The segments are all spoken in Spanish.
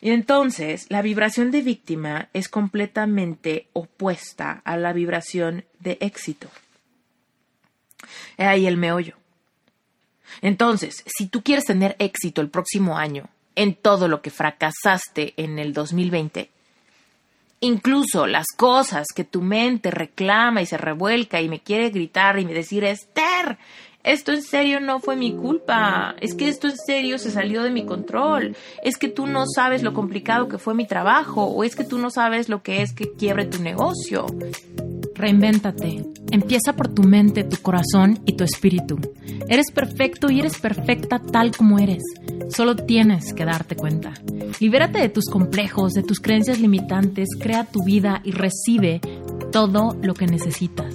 Y entonces la vibración de víctima es completamente opuesta a la vibración de éxito. Es ahí el meollo. Entonces, si tú quieres tener éxito el próximo año en todo lo que fracasaste en el 2020, incluso las cosas que tu mente reclama y se revuelca y me quiere gritar y me decir, Esther, esto en serio no fue mi culpa, es que esto en serio se salió de mi control, es que tú no sabes lo complicado que fue mi trabajo o es que tú no sabes lo que es que quiebre tu negocio. Reinvéntate. Empieza por tu mente, tu corazón y tu espíritu. Eres perfecto y eres perfecta tal como eres. Solo tienes que darte cuenta. Libérate de tus complejos, de tus creencias limitantes, crea tu vida y recibe todo lo que necesitas.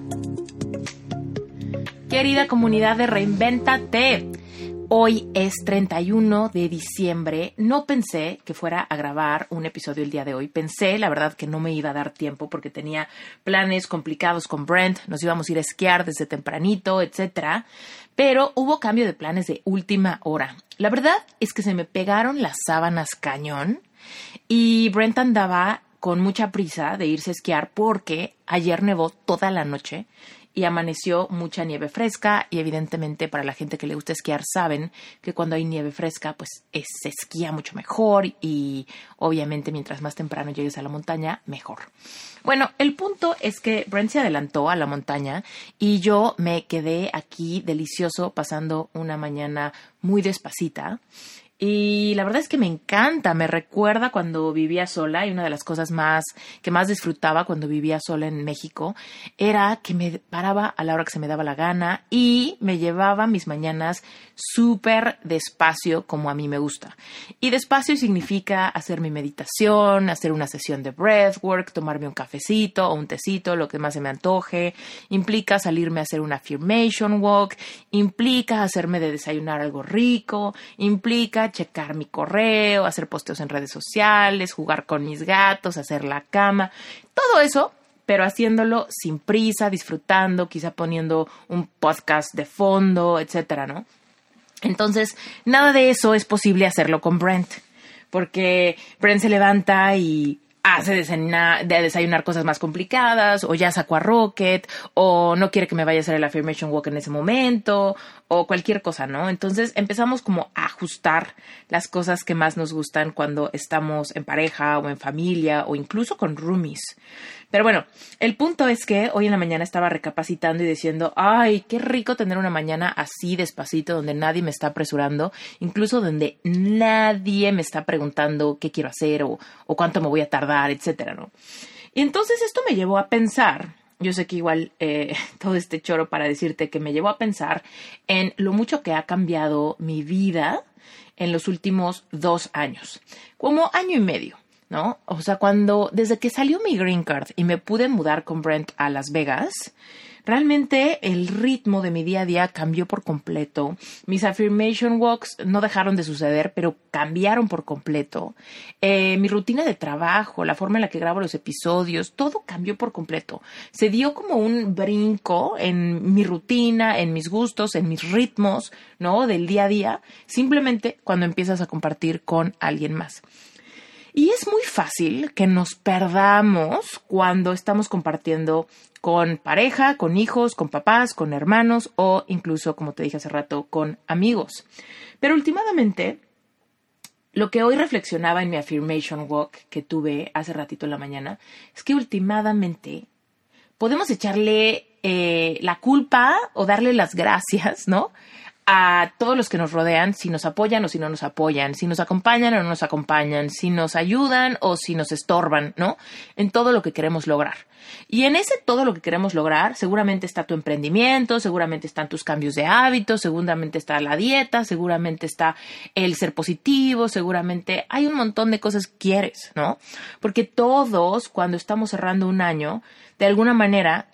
Querida comunidad de Reinventate, hoy es 31 de diciembre. No pensé que fuera a grabar un episodio el día de hoy. Pensé, la verdad, que no me iba a dar tiempo porque tenía planes complicados con Brent. Nos íbamos a ir a esquiar desde tempranito, etcétera. Pero hubo cambio de planes de última hora. La verdad es que se me pegaron las sábanas cañón y Brent andaba con mucha prisa de irse a esquiar porque ayer nevó toda la noche y amaneció mucha nieve fresca y evidentemente para la gente que le gusta esquiar saben que cuando hay nieve fresca pues se esquía mucho mejor y obviamente mientras más temprano llegues a la montaña mejor. Bueno, el punto es que Brent se adelantó a la montaña y yo me quedé aquí delicioso pasando una mañana muy despacita y la verdad es que me encanta, me recuerda cuando vivía sola y una de las cosas más que más disfrutaba cuando vivía sola en México era que me paraba a la hora que se me daba la gana y me llevaba mis mañanas súper despacio como a mí me gusta. Y despacio significa hacer mi meditación, hacer una sesión de breathwork, tomarme un cafecito o un tecito, lo que más se me antoje, implica salirme a hacer una affirmation walk, implica hacerme de desayunar algo rico, implica checar mi correo, hacer posteos en redes sociales, jugar con mis gatos, hacer la cama, todo eso, pero haciéndolo sin prisa, disfrutando, quizá poniendo un podcast de fondo, etcétera, ¿no? Entonces, nada de eso es posible hacerlo con Brent, porque Brent se levanta y hace desayunar, de desayunar cosas más complicadas, o ya sacó a Rocket, o no quiere que me vaya a hacer el affirmation walk en ese momento, o cualquier cosa, ¿no? Entonces empezamos como a ajustar las cosas que más nos gustan cuando estamos en pareja o en familia o incluso con roomies. Pero bueno, el punto es que hoy en la mañana estaba recapacitando y diciendo, ay, qué rico tener una mañana así despacito, donde nadie me está apresurando, incluso donde nadie me está preguntando qué quiero hacer o, o cuánto me voy a tardar, etcétera, ¿no? Y entonces esto me llevó a pensar, yo sé que igual eh, todo este choro para decirte que me llevó a pensar en lo mucho que ha cambiado mi vida en los últimos dos años, como año y medio. ¿no? O sea, cuando, desde que salió mi green card y me pude mudar con Brent a Las Vegas, realmente el ritmo de mi día a día cambió por completo. Mis affirmation walks no dejaron de suceder, pero cambiaron por completo. Eh, mi rutina de trabajo, la forma en la que grabo los episodios, todo cambió por completo. Se dio como un brinco en mi rutina, en mis gustos, en mis ritmos, ¿no? Del día a día, simplemente cuando empiezas a compartir con alguien más. Y es muy fácil que nos perdamos cuando estamos compartiendo con pareja, con hijos, con papás, con hermanos o incluso, como te dije hace rato, con amigos. Pero últimamente, lo que hoy reflexionaba en mi affirmation walk que tuve hace ratito en la mañana es que últimamente podemos echarle eh, la culpa o darle las gracias, ¿no? A todos los que nos rodean, si nos apoyan o si no nos apoyan, si nos acompañan o no nos acompañan, si nos ayudan o si nos estorban, ¿no? En todo lo que queremos lograr. Y en ese todo lo que queremos lograr, seguramente está tu emprendimiento, seguramente están tus cambios de hábitos, seguramente está la dieta, seguramente está el ser positivo, seguramente hay un montón de cosas que quieres, ¿no? Porque todos, cuando estamos cerrando un año, de alguna manera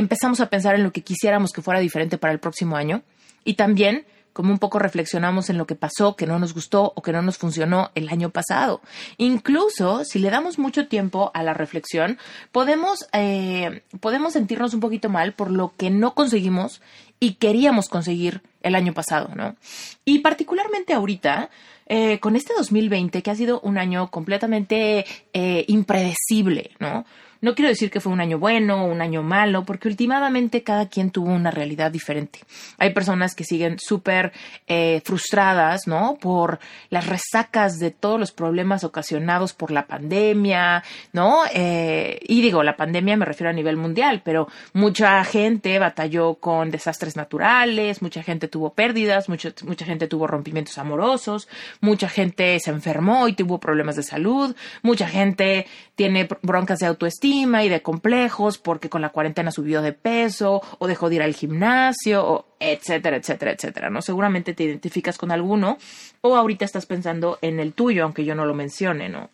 empezamos a pensar en lo que quisiéramos que fuera diferente para el próximo año y también como un poco reflexionamos en lo que pasó, que no nos gustó o que no nos funcionó el año pasado. Incluso si le damos mucho tiempo a la reflexión, podemos, eh, podemos sentirnos un poquito mal por lo que no conseguimos y queríamos conseguir el año pasado, ¿no? Y particularmente ahorita, eh, con este 2020, que ha sido un año completamente eh, impredecible, ¿no? No quiero decir que fue un año bueno o un año malo, porque últimamente cada quien tuvo una realidad diferente. Hay personas que siguen súper eh, frustradas, ¿no? Por las resacas de todos los problemas ocasionados por la pandemia, ¿no? Eh, y digo, la pandemia me refiero a nivel mundial, pero mucha gente batalló con desastres naturales, mucha gente tuvo pérdidas, mucha, mucha gente tuvo rompimientos amorosos, mucha gente se enfermó y tuvo problemas de salud, mucha gente tiene broncas de autoestima y de complejos porque con la cuarentena subió de peso o dejó de ir al gimnasio, o etcétera, etcétera, etcétera, ¿no? Seguramente te identificas con alguno o ahorita estás pensando en el tuyo, aunque yo no lo mencione, ¿no?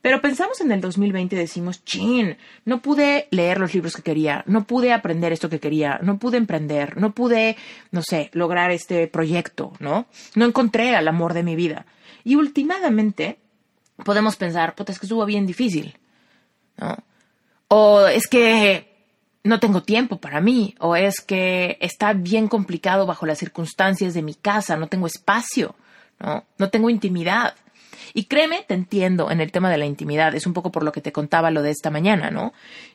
Pero pensamos en el 2020 y decimos, chin, no pude leer los libros que quería, no pude aprender esto que quería, no pude emprender, no pude, no sé, lograr este proyecto, ¿no? No encontré al amor de mi vida. Y últimamente podemos pensar, puta, es que estuvo bien difícil, ¿no? O es que no tengo tiempo para mí, o es que está bien complicado bajo las circunstancias de mi casa, no tengo espacio, ¿no? No tengo intimidad. Y créeme, te entiendo en el tema de la intimidad, es un poco por lo que te contaba lo de esta mañana, ¿no?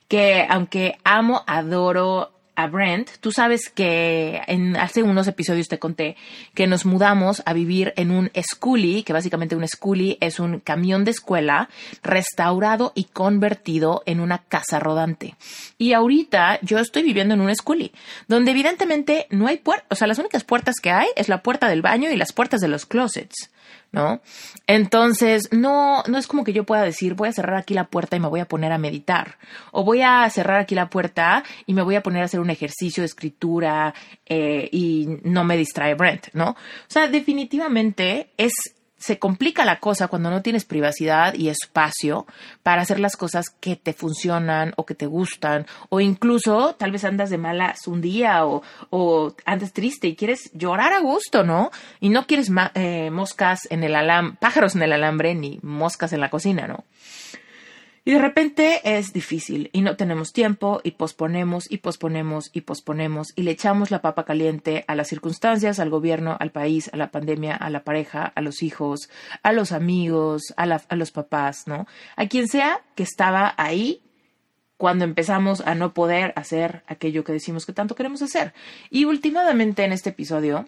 Que aunque amo, adoro a Brent, tú sabes que en, hace unos episodios te conté que nos mudamos a vivir en un schoolie, que básicamente un schoolie es un camión de escuela restaurado y convertido en una casa rodante. Y ahorita yo estoy viviendo en un schoolie, donde evidentemente no hay puertas, o sea, las únicas puertas que hay es la puerta del baño y las puertas de los closets. ¿No? Entonces, no, no es como que yo pueda decir, voy a cerrar aquí la puerta y me voy a poner a meditar, o voy a cerrar aquí la puerta y me voy a poner a hacer un ejercicio de escritura eh, y no me distrae Brent, ¿no? O sea, definitivamente es se complica la cosa cuando no tienes privacidad y espacio para hacer las cosas que te funcionan o que te gustan o incluso tal vez andas de malas un día o, andas triste y quieres llorar a gusto, ¿no? Y no quieres eh, moscas en el alambre, pájaros en el alambre ni moscas en la cocina, ¿no? Y de repente es difícil y no tenemos tiempo y posponemos y posponemos y posponemos y le echamos la papa caliente a las circunstancias, al gobierno, al país, a la pandemia, a la pareja, a los hijos, a los amigos, a, a los papás, ¿no? A quien sea que estaba ahí cuando empezamos a no poder hacer aquello que decimos que tanto queremos hacer. Y últimamente en este episodio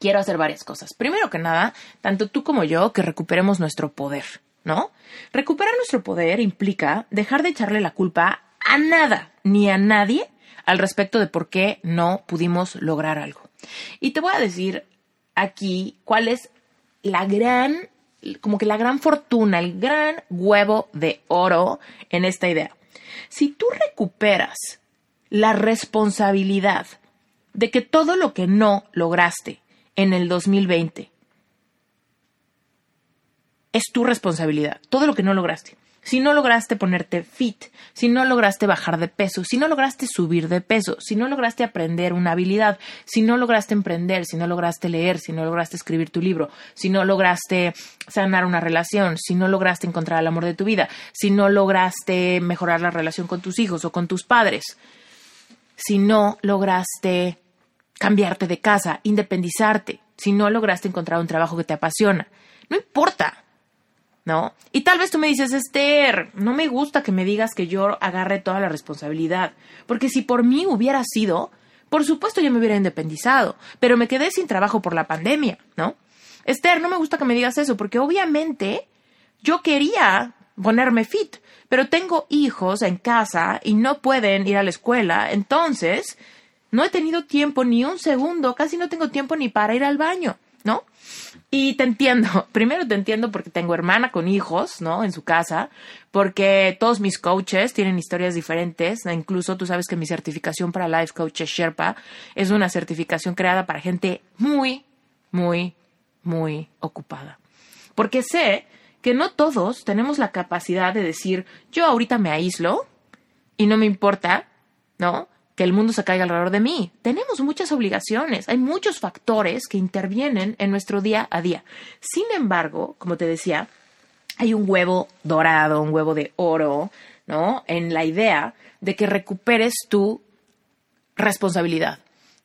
quiero hacer varias cosas. Primero que nada, tanto tú como yo, que recuperemos nuestro poder. ¿No? Recuperar nuestro poder implica dejar de echarle la culpa a nada ni a nadie al respecto de por qué no pudimos lograr algo. Y te voy a decir aquí cuál es la gran, como que la gran fortuna, el gran huevo de oro en esta idea. Si tú recuperas la responsabilidad de que todo lo que no lograste en el 2020 es tu responsabilidad, todo lo que no lograste. Si no lograste ponerte fit, si no lograste bajar de peso, si no lograste subir de peso, si no lograste aprender una habilidad, si no lograste emprender, si no lograste leer, si no lograste escribir tu libro, si no lograste sanar una relación, si no lograste encontrar el amor de tu vida, si no lograste mejorar la relación con tus hijos o con tus padres, si no lograste cambiarte de casa, independizarte, si no lograste encontrar un trabajo que te apasiona, no importa. ¿No? Y tal vez tú me dices, Esther, no me gusta que me digas que yo agarre toda la responsabilidad, porque si por mí hubiera sido, por supuesto yo me hubiera independizado, pero me quedé sin trabajo por la pandemia, ¿no? Esther, no me gusta que me digas eso, porque obviamente yo quería ponerme fit, pero tengo hijos en casa y no pueden ir a la escuela, entonces No he tenido tiempo ni un segundo, casi no tengo tiempo ni para ir al baño, ¿no? Y te entiendo, primero te entiendo porque tengo hermana con hijos, ¿no? En su casa, porque todos mis coaches tienen historias diferentes, incluso tú sabes que mi certificación para Life Coach Sherpa es una certificación creada para gente muy, muy, muy ocupada. Porque sé que no todos tenemos la capacidad de decir, yo ahorita me aíslo y no me importa, ¿no? Que el mundo se caiga alrededor de mí. Tenemos muchas obligaciones, hay muchos factores que intervienen en nuestro día a día. Sin embargo, como te decía, hay un huevo dorado, un huevo de oro, ¿no? En la idea de que recuperes tu responsabilidad.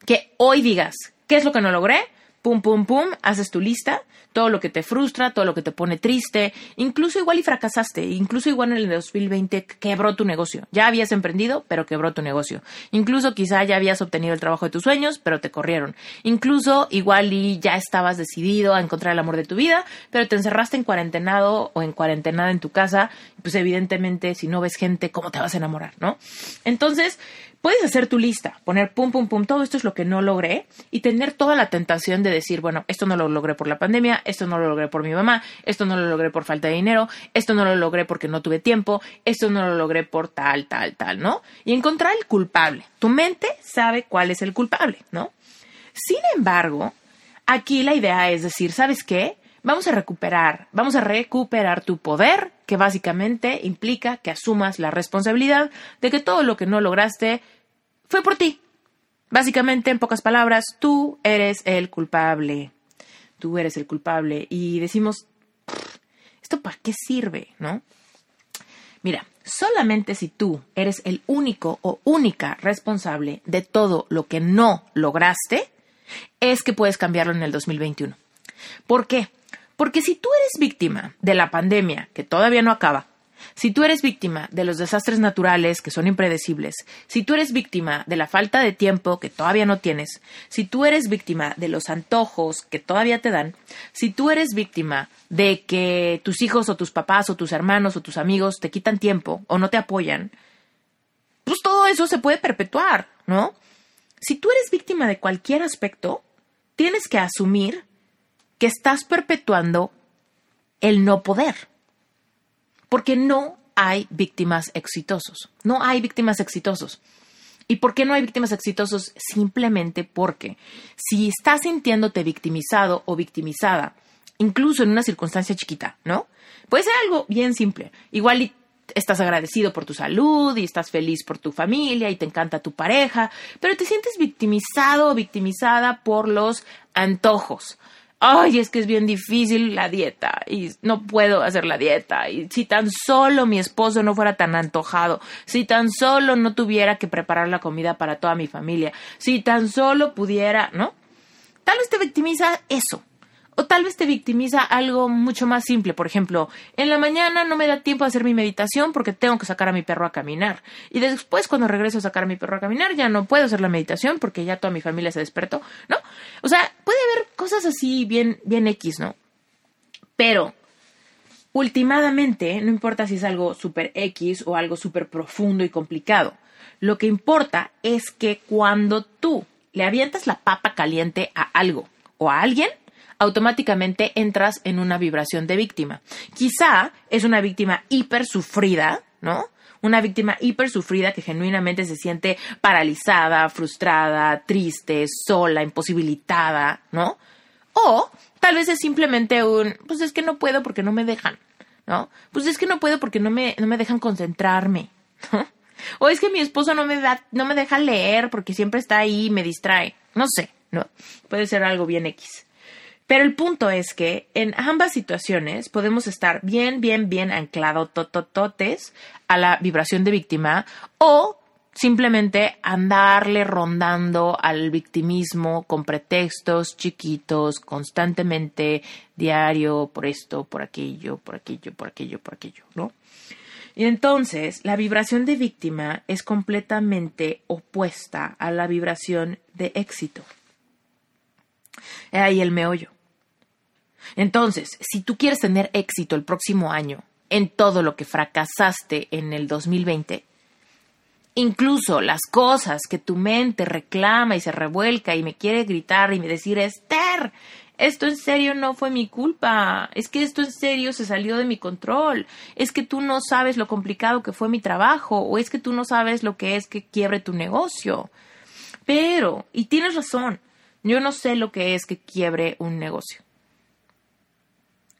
Que hoy digas, ¿qué es lo que no logré? Pum, pum, pum, haces tu lista todo lo que te frustra, todo lo que te pone triste, incluso igual y fracasaste, incluso igual en el 2020 quebró tu negocio. Ya habías emprendido, pero quebró tu negocio. Incluso quizá ya habías obtenido el trabajo de tus sueños, pero te corrieron. Incluso igual y ya estabas decidido a encontrar el amor de tu vida, pero te encerraste en cuarentenado o en cuarentenada en tu casa, pues evidentemente si no ves gente, ¿cómo te vas a enamorar, no? Entonces, puedes hacer tu lista, poner pum, pum, pum, todo esto es lo que no logré y tener toda la tentación de decir, bueno, esto no lo logré por la pandemia, esto no lo logré por mi mamá, esto no lo logré por falta de dinero, esto no lo logré porque no tuve tiempo, esto no lo logré por tal, tal, tal, ¿no? Y encontrar el culpable. Tu mente sabe cuál es el culpable, ¿no? Sin embargo, aquí la idea es decir, ¿sabes qué? Vamos a recuperar, vamos a recuperar tu poder, que básicamente implica que asumas la responsabilidad de que todo lo que no lograste fue por ti. Básicamente, en pocas palabras, tú eres el culpable. Tú eres el culpable. Y decimos, ¿esto para qué sirve? ¿No? Mira, solamente si tú eres el único o única responsable de todo lo que no lograste, es que puedes cambiarlo en el 2021. ¿Por qué? Porque si tú eres víctima de la pandemia, que todavía no acaba, si tú eres víctima de los desastres naturales que son impredecibles, si tú eres víctima de la falta de tiempo que todavía no tienes, si tú eres víctima de los antojos que todavía te dan, si tú eres víctima de que tus hijos o tus papás o tus hermanos o tus amigos te quitan tiempo o no te apoyan, pues todo eso se puede perpetuar, ¿no? Si tú eres víctima de cualquier aspecto, tienes que asumir que estás perpetuando el no poder. Porque no hay víctimas exitosos. No hay víctimas exitosos. ¿Y por qué no hay víctimas exitosos? Simplemente porque si estás sintiéndote victimizado o victimizada, incluso en una circunstancia chiquita, ¿no? Puede ser algo bien simple. Igual estás agradecido por tu salud y estás feliz por tu familia y te encanta tu pareja, pero te sientes victimizado o victimizada por los antojos ay, es que es bien difícil la dieta y no puedo hacer la dieta. Y si tan solo mi esposo no fuera tan antojado, si tan solo no tuviera que preparar la comida para toda mi familia, si tan solo pudiera, ¿no? Tal vez te victimiza eso. O tal vez te victimiza algo mucho más simple. Por ejemplo, en la mañana no me da tiempo a hacer mi meditación porque tengo que sacar a mi perro a caminar. Y después, cuando regreso a sacar a mi perro a caminar, ya no puedo hacer la meditación porque ya toda mi familia se despertó, ¿no? O sea, puede haber cosas así bien, bien X, ¿no? Pero, últimamente, no importa si es algo súper X o algo súper profundo y complicado. Lo que importa es que cuando tú le avientas la papa caliente a algo o a alguien, automáticamente entras en una vibración de víctima. Quizá es una víctima hiper sufrida, ¿no? Una víctima hiper sufrida que genuinamente se siente paralizada, frustrada, triste, sola, imposibilitada, ¿no? O tal vez es simplemente un, pues es que no puedo porque no me dejan, ¿no? Pues es que no puedo porque no me, no me dejan concentrarme, ¿no? O es que mi esposo no me da, no me deja leer porque siempre está ahí y me distrae. No sé, ¿no? Puede ser algo bien X. Pero el punto es que en ambas situaciones podemos estar bien, bien, bien anclado totototes a la vibración de víctima o simplemente andarle rondando al victimismo con pretextos chiquitos, constantemente, diario, por esto, por aquello, por aquello, por aquello, por aquello, ¿no? Y entonces la vibración de víctima es completamente opuesta a la vibración de éxito. Ahí el meollo. Entonces, si tú quieres tener éxito el próximo año en todo lo que fracasaste en el 2020, Incluso las cosas que tu mente reclama y se revuelca y me quiere gritar y me decir, Esther, esto en serio no fue mi culpa, es que esto en serio se salió de mi control, es que tú no sabes lo complicado que fue mi trabajo, o es que tú no sabes lo que es que quiebre tu negocio. Pero, y tienes razón, yo no sé lo que es que quiebre un negocio.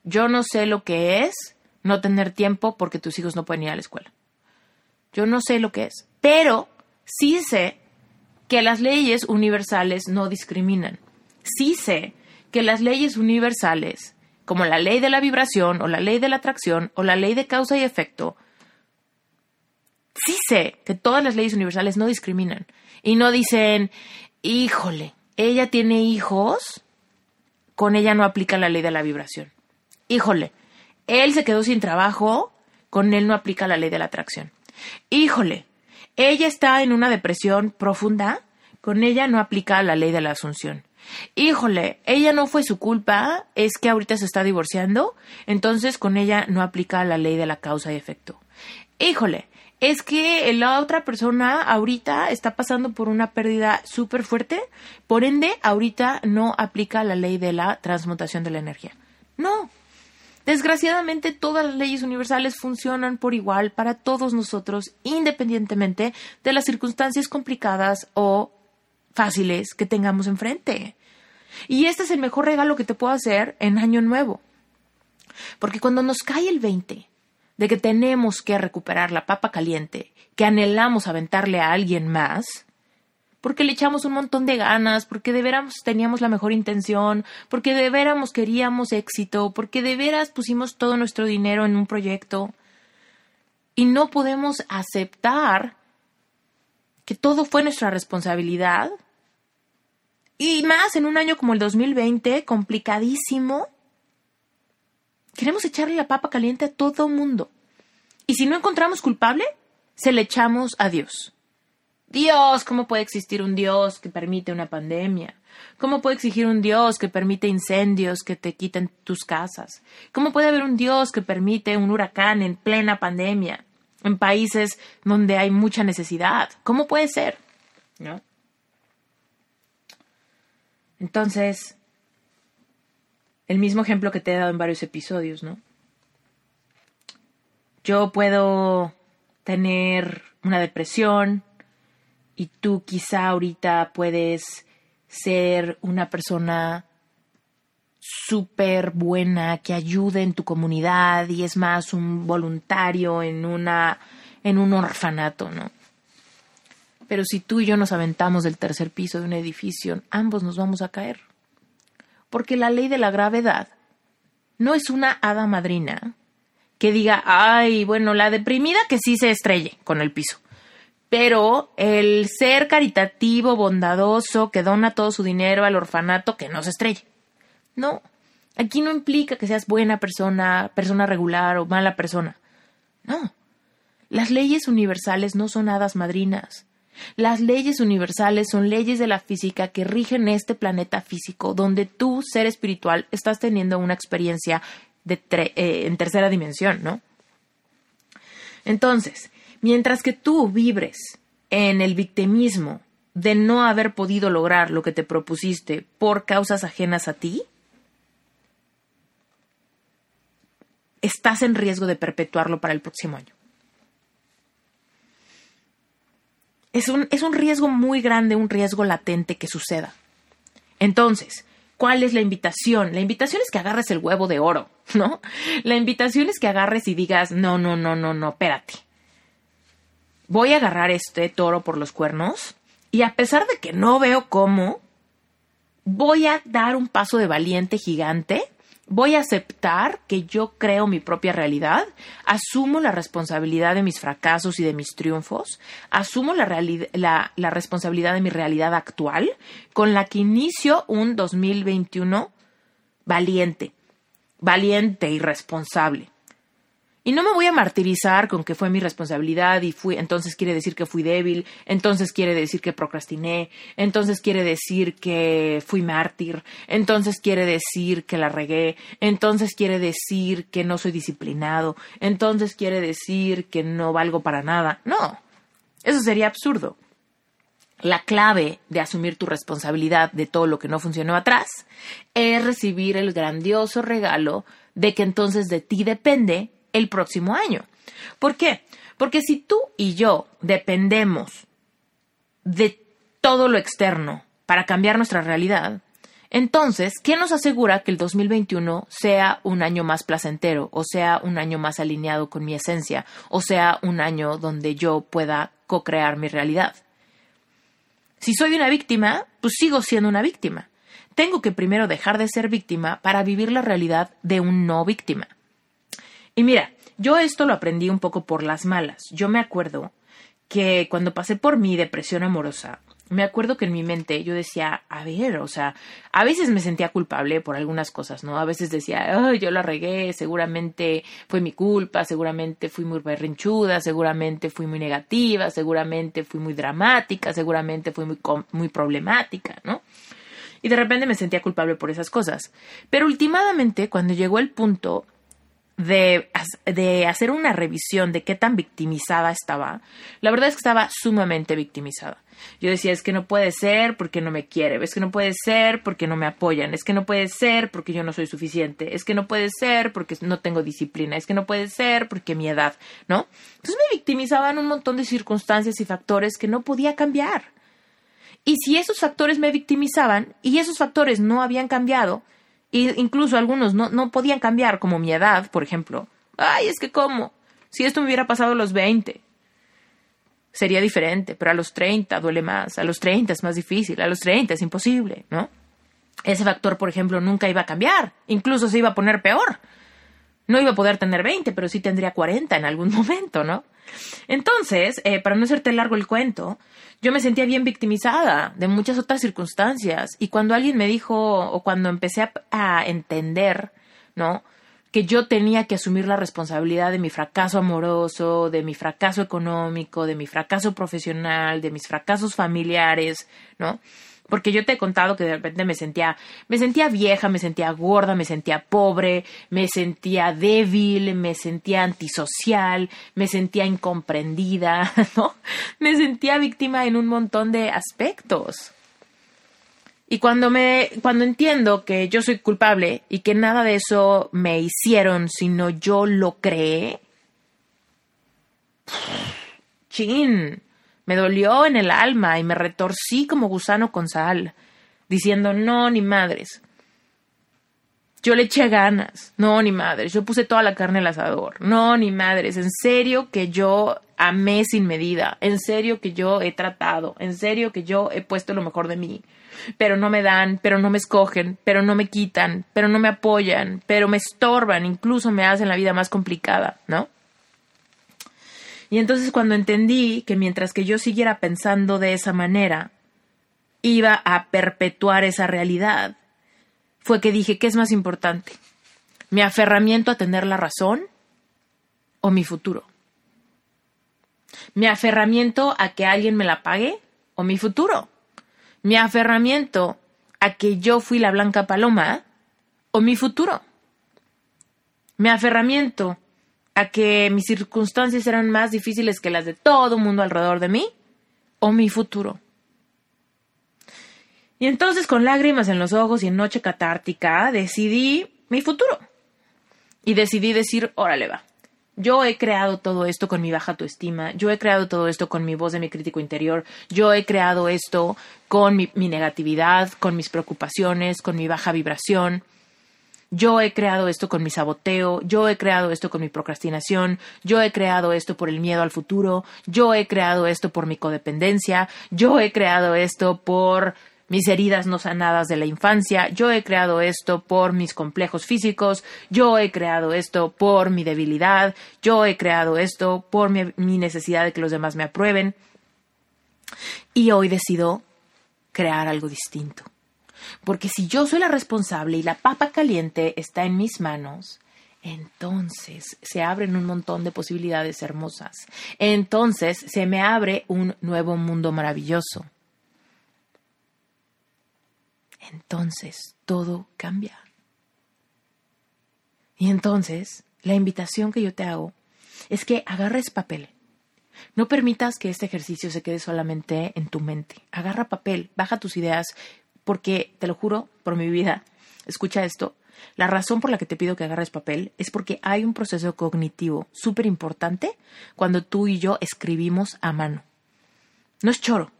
Yo no sé lo que es no tener tiempo porque tus hijos no pueden ir a la escuela. Yo no sé lo que es, pero sí sé que las leyes universales no discriminan. Sí sé que las leyes universales, como la ley de la vibración o la ley de la atracción o la ley de causa y efecto, sí sé que todas las leyes universales no discriminan y no dicen, híjole, ella tiene hijos, con ella no aplica la ley de la vibración. Híjole, él se quedó sin trabajo, con él no aplica la ley de la atracción. Híjole, ella está en una depresión profunda, con ella no aplica la ley de la asunción. Híjole, ella no fue su culpa, es que ahorita se está divorciando, entonces con ella no aplica la ley de la causa y efecto. Híjole, es que la otra persona ahorita está pasando por una pérdida súper fuerte, por ende, ahorita no aplica la ley de la transmutación de la energía. No, Desgraciadamente, todas las leyes universales funcionan por igual para todos nosotros, independientemente de las circunstancias complicadas o fáciles que tengamos enfrente. Y este es el mejor regalo que te puedo hacer en Año Nuevo. Porque cuando nos cae el 20 de que tenemos que recuperar la papa caliente, que anhelamos aventarle a alguien más, porque le echamos un montón de ganas, porque de veras teníamos la mejor intención, porque de veras queríamos éxito, porque de veras pusimos todo nuestro dinero en un proyecto. Y no podemos aceptar que todo fue nuestra responsabilidad. Y más en un año como el 2020, complicadísimo. Queremos echarle la papa caliente a todo mundo. Y si no encontramos culpable, se le echamos a Dios. Dios, ¿cómo puede existir un Dios que permite una pandemia? ¿Cómo puede exigir un Dios que permite incendios que te quiten tus casas? ¿Cómo puede haber un Dios que permite un huracán en plena pandemia en países donde hay mucha necesidad? ¿Cómo puede ser? ¿No? Entonces, el mismo ejemplo que te he dado en varios episodios, ¿no? Yo puedo tener una depresión, y tú quizá ahorita puedes ser una persona súper buena que ayude en tu comunidad y es más un voluntario en una en un orfanato, ¿no? Pero si tú y yo nos aventamos del tercer piso de un edificio, ambos nos vamos a caer. Porque la ley de la gravedad no es una hada madrina que diga, ay, bueno, la deprimida que sí se estrelle con el piso pero el ser caritativo, bondadoso, que dona todo su dinero al orfanato, que no se estrelle. No, aquí no implica que seas buena persona, persona regular o mala persona. No, las leyes universales no son hadas madrinas. Las leyes universales son leyes de la física que rigen este planeta físico, donde tú, ser espiritual, estás teniendo una experiencia eh, en tercera dimensión, ¿no? Entonces, Mientras que tú vibres en el victimismo de no haber podido lograr lo que te propusiste por causas ajenas a ti, estás en riesgo de perpetuarlo para el próximo año. Es un, es un riesgo muy grande, un riesgo latente que suceda. Entonces, ¿cuál es la invitación? La invitación es que agarres el huevo de oro, ¿no? La invitación es que agarres y digas, no, no, no, no, no, espérate voy a agarrar este toro por los cuernos y a pesar de que no veo cómo, voy a dar un paso de valiente gigante, voy a aceptar que yo creo mi propia realidad, asumo la responsabilidad de mis fracasos y de mis triunfos, asumo la, responsabilidad de mi realidad actual, con la que inicio un 2021 valiente, valiente y responsable. Y no me voy a martirizar con que fue mi responsabilidad y fui, entonces quiere decir que fui débil, entonces quiere decir que procrastiné, entonces quiere decir que fui mártir, entonces quiere decir que la regué, entonces quiere decir que no soy disciplinado, entonces quiere decir que no valgo para nada. No. Eso sería absurdo. La clave de asumir tu responsabilidad de todo lo que no funcionó atrás es recibir el grandioso regalo de que entonces de ti depende el próximo año. ¿Por qué? Porque si tú y yo dependemos de todo lo externo para cambiar nuestra realidad, entonces, ¿quién nos asegura que el 2021 sea un año más placentero, o sea un año más alineado con mi esencia, o sea un año donde yo pueda co-crear mi realidad? Si soy una víctima, pues sigo siendo una víctima. Tengo que primero dejar de ser víctima para vivir la realidad de un no víctima. Y mira, yo esto lo aprendí un poco por las malas. Yo me acuerdo que cuando pasé por mi depresión amorosa, me acuerdo que en mi mente yo decía, a ver, o sea, a veces me sentía culpable por algunas cosas, ¿no? A veces decía, ay, yo la regué, seguramente fue mi culpa, seguramente fui muy berrinchuda, seguramente fui muy negativa, seguramente fui muy dramática, seguramente fui muy, muy problemática, ¿no? Y de repente me sentía culpable por esas cosas. Pero últimamente, cuando llegó el punto de, de, hacer una revisión de qué tan victimizada estaba, la verdad es que estaba sumamente victimizada. Yo decía, es que no puede ser porque no me quiere, es que no puede ser porque no me apoyan, es que no puede ser porque yo no soy suficiente, es que no puede ser porque no tengo disciplina, es que no puede ser porque mi edad, ¿no? Entonces me victimizaban un montón de circunstancias y factores que no podía cambiar. Y si esos factores me victimizaban y esos factores no habían cambiado, incluso algunos no, no podían cambiar, como mi edad, por ejemplo. Ay, es que cómo. Si esto me hubiera pasado a los 20, sería diferente, pero a los 30 duele más, a los 30 es más difícil, a los 30 es imposible, ¿no? Ese factor, por ejemplo, nunca iba a cambiar, incluso se iba a poner peor. No iba a poder tener 20, pero sí tendría 40 en algún momento, ¿no? Entonces, eh, para no hacerte largo el cuento, yo me sentía bien victimizada de muchas otras circunstancias. Y cuando alguien me dijo, o cuando empecé a, entender, ¿no? que yo tenía que asumir la responsabilidad de mi fracaso amoroso, de mi fracaso económico, de mi fracaso profesional, de mis fracasos familiares, ¿no? Porque yo te he contado que de repente me sentía, me sentía vieja, me sentía gorda, me sentía pobre, me sentía débil, me sentía antisocial, me sentía incomprendida, ¿no? Me sentía víctima en un montón de aspectos. Y cuando me, cuando entiendo que yo soy culpable y que nada de eso me hicieron, sino yo lo creé, chin, me dolió en el alma y me retorcí como gusano con sal, diciendo, no, ni madres. Yo le eché ganas, no, ni madres. Yo puse toda la carne al asador, no, ni madres. En serio que yo amé sin medida, en serio que yo he tratado, en serio que yo he puesto lo mejor de mí. Pero no me dan, pero no me escogen, pero no me quitan, pero no me apoyan, pero me estorban, incluso me hacen la vida más complicada, ¿no? Y entonces cuando entendí que mientras que yo siguiera pensando de esa manera, iba a perpetuar esa realidad, fue que dije, ¿qué es más importante? ¿Mi aferramiento a tener la razón o mi futuro? ¿Mi aferramiento a que alguien me la pague o mi futuro? ¿Mi aferramiento a que yo fui la blanca paloma o mi futuro? ¿Mi aferramiento a que mis circunstancias eran más difíciles que las de todo mundo alrededor de mí o mi futuro. Y entonces con lágrimas en los ojos y en noche catártica decidí mi futuro. Y decidí decir, órale va. Yo he creado todo esto con mi baja autoestima, yo he creado todo esto con mi voz de mi crítico interior, yo he creado esto con mi, mi negatividad, con mis preocupaciones, con mi baja vibración, yo he creado esto con mi saboteo, yo he creado esto con mi procrastinación, yo he creado esto por el miedo al futuro, yo he creado esto por mi codependencia, yo he creado esto por mis heridas no sanadas de la infancia, yo he creado esto por mis complejos físicos, yo he creado esto por mi debilidad, yo he creado esto por mi, mi necesidad de que los demás me aprueben. Y hoy decido crear algo distinto. Porque si yo soy la responsable y la papa caliente está en mis manos, entonces se abren un montón de posibilidades hermosas. Entonces se me abre un nuevo mundo maravilloso. Entonces todo cambia. Y entonces la invitación que yo te hago es que agarres papel, No permitas que este ejercicio se quede solamente en tu mente. Agarra papel, baja tus ideas, porque te lo juro por mi vida, escucha esto, la razón por la que te pido que agarres papel es porque hay un proceso cognitivo súper importante cuando tú y yo escribimos a mano. No es choro.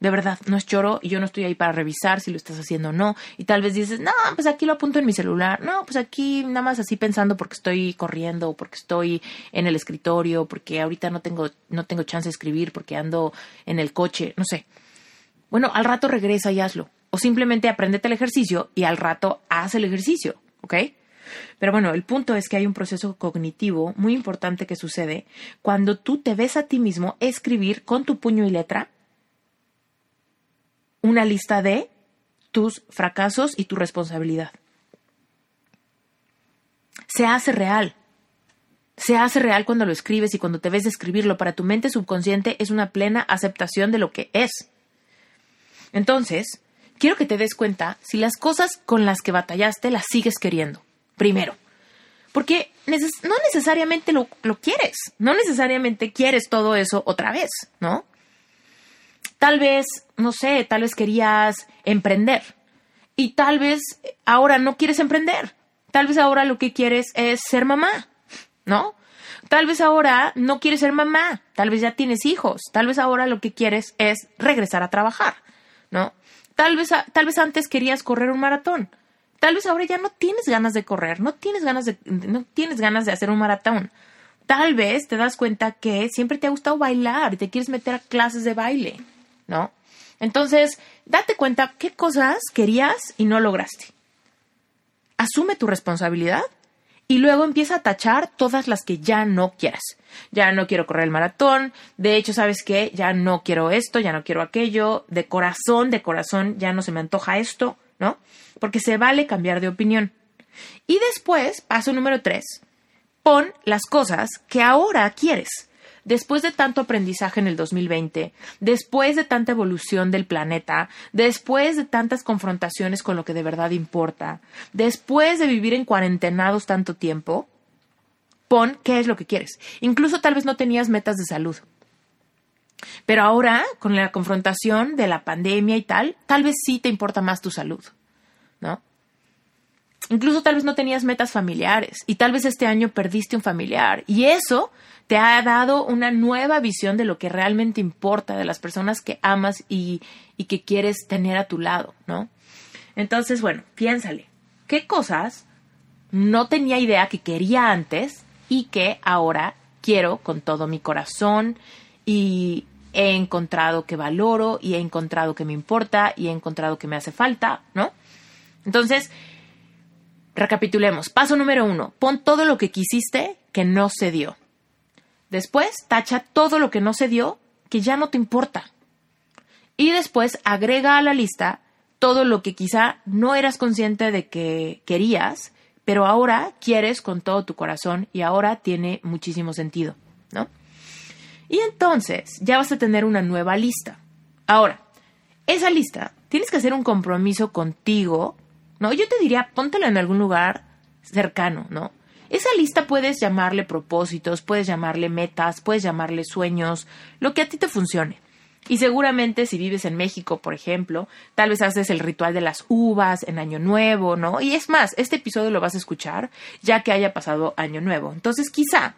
De verdad, no es choro y yo no estoy ahí para revisar si lo estás haciendo o no. Y tal vez dices, no, pues aquí lo apunto en mi celular. No, pues aquí nada más así pensando porque estoy corriendo, porque estoy en el escritorio, porque ahorita no tengo, no tengo chance de escribir, porque ando en el coche, no sé. Bueno, al rato regresa y hazlo. O simplemente aprendete el ejercicio y al rato haz el ejercicio, ¿ok? Pero bueno, el punto es que hay un proceso cognitivo muy importante que sucede cuando tú te ves a ti mismo escribir con tu puño y letra una lista de tus fracasos y tu responsabilidad. Se hace real. Se hace real cuando lo escribes y cuando te ves escribirlo. Para tu mente subconsciente es una plena aceptación de lo que es. Entonces, quiero que te des cuenta si las cosas con las que batallaste las sigues queriendo. Primero, porque no necesariamente lo, quieres, no necesariamente quieres todo eso otra vez, ¿no? Tal vez, no sé, tal vez querías emprender y tal vez ahora no quieres emprender, tal vez ahora lo que quieres es ser mamá, ¿no? Tal vez ahora no quieres ser mamá, tal vez ya tienes hijos, tal vez ahora lo que quieres es regresar a trabajar, ¿no? Tal vez, tal vez antes querías correr un maratón. Tal vez ahora ya no tienes ganas de correr, no tienes ganas de, no tienes ganas de hacer un maratón. Tal vez te das cuenta que siempre te ha gustado bailar y te quieres meter a clases de baile, ¿no? Entonces, date cuenta qué cosas querías y no lograste. Asume tu responsabilidad y luego empieza a tachar todas las que ya no quieras. Ya no quiero correr el maratón, de hecho, ¿sabes qué? Ya no quiero esto, ya no quiero aquello, de corazón, de corazón, ya no se me antoja esto, ¿no? Porque se vale cambiar de opinión. Y después, paso número tres, pon las cosas que ahora quieres después de tanto aprendizaje en el 2020, después de tanta evolución del planeta, después de tantas confrontaciones con lo que de verdad importa, después de vivir en cuarentenados tanto tiempo, pon qué es lo que quieres. Incluso tal vez no tenías metas de salud. Pero ahora, con la confrontación de la pandemia y tal, tal vez sí te importa más tu salud, ¿no? Incluso tal vez no tenías metas familiares y tal vez este año perdiste un familiar y eso te ha dado una nueva visión de lo que realmente importa, de las personas que amas y, que quieres tener a tu lado, ¿no? Entonces, bueno, piénsale, ¿qué cosas no tenía idea que quería antes y que ahora quiero con todo mi corazón y he encontrado que valoro y he encontrado que me importa y he encontrado que me hace falta, ¿no? Entonces, recapitulemos. Paso número uno, pon todo lo que quisiste que no se dio. Después, tacha todo lo que no se dio, que ya no te importa. Y después, agrega a la lista todo lo que quizá no eras consciente de que querías, pero ahora quieres con todo tu corazón y ahora tiene muchísimo sentido, ¿no? Y entonces ya vas a tener una nueva lista. Ahora, esa lista tienes que hacer un compromiso contigo, ¿no? Yo te diría, póntela en algún lugar cercano, ¿no? Esa lista puedes llamarle propósitos, puedes llamarle metas, puedes llamarle sueños, lo que a ti te funcione. Y seguramente si vives en México, por ejemplo, tal vez haces el ritual de las uvas en Año Nuevo, ¿no? Y es más, este episodio lo vas a escuchar ya que haya pasado Año Nuevo. Entonces quizá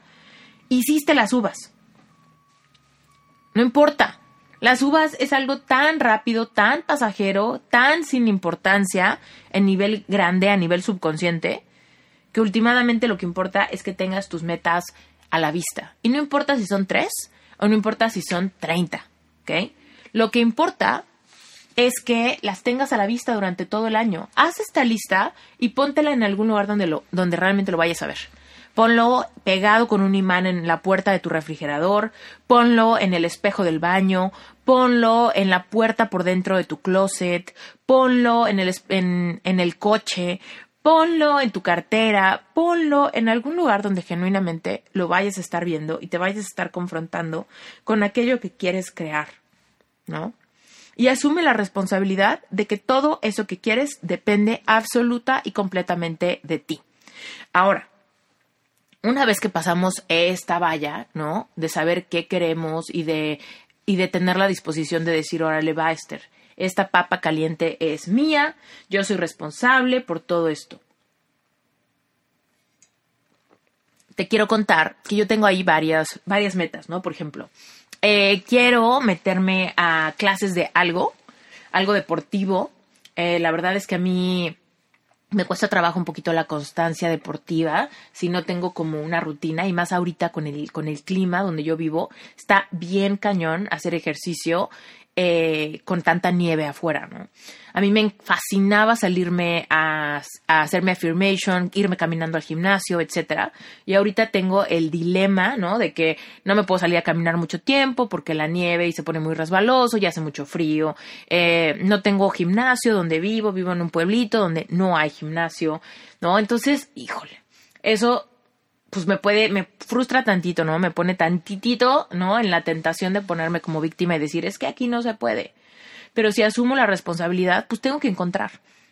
hiciste las uvas. No importa. Las uvas es algo tan rápido, tan pasajero, tan sin importancia en nivel grande, a nivel subconsciente, que últimamente lo que importa es que tengas tus metas a la vista. Y no importa si son tres o no importa si son treinta, ¿ok? Lo que importa es que las tengas a la vista durante todo el año. Haz esta lista y póntela en algún lugar donde, lo, donde realmente lo vayas a ver. Ponlo pegado con un imán en la puerta de tu refrigerador, ponlo en el espejo del baño, ponlo en la puerta por dentro de tu closet, ponlo en el, en, en el coche, ponlo en tu cartera, ponlo en algún lugar donde genuinamente lo vayas a estar viendo y te vayas a estar confrontando con aquello que quieres crear, ¿no? Y asume la responsabilidad de que todo eso que quieres depende absoluta y completamente de ti. Ahora, una vez que pasamos esta valla, ¿no? De saber qué queremos y de, y de tener la disposición de decir, órale, va, Esther, esta papa caliente es mía, yo soy responsable por todo esto. Te quiero contar que yo tengo ahí varias, varias metas, ¿no? Por ejemplo, eh, quiero meterme a clases de algo, algo deportivo. Eh, la verdad es que a mí me cuesta trabajo un poquito la constancia deportiva si no tengo como una rutina y más ahorita con el, con el clima donde yo vivo, está bien cañón hacer ejercicio eh, con tanta nieve afuera, ¿no? A mí me fascinaba salirme a, hacerme affirmation, irme caminando al gimnasio, etcétera. Y ahorita tengo el dilema, ¿no? De que no me puedo salir a caminar mucho tiempo porque la nieve y se pone muy resbaloso, y hace mucho frío. Eh, no tengo gimnasio donde vivo, vivo en un pueblito donde no hay gimnasio, ¿no? Entonces, híjole, eso pues me puede, me frustra tantito, ¿no? Me pone tantitito, ¿no? En la tentación de ponerme como víctima y decir, es que aquí no se puede. Pero si asumo la responsabilidad, pues tengo que encontrar,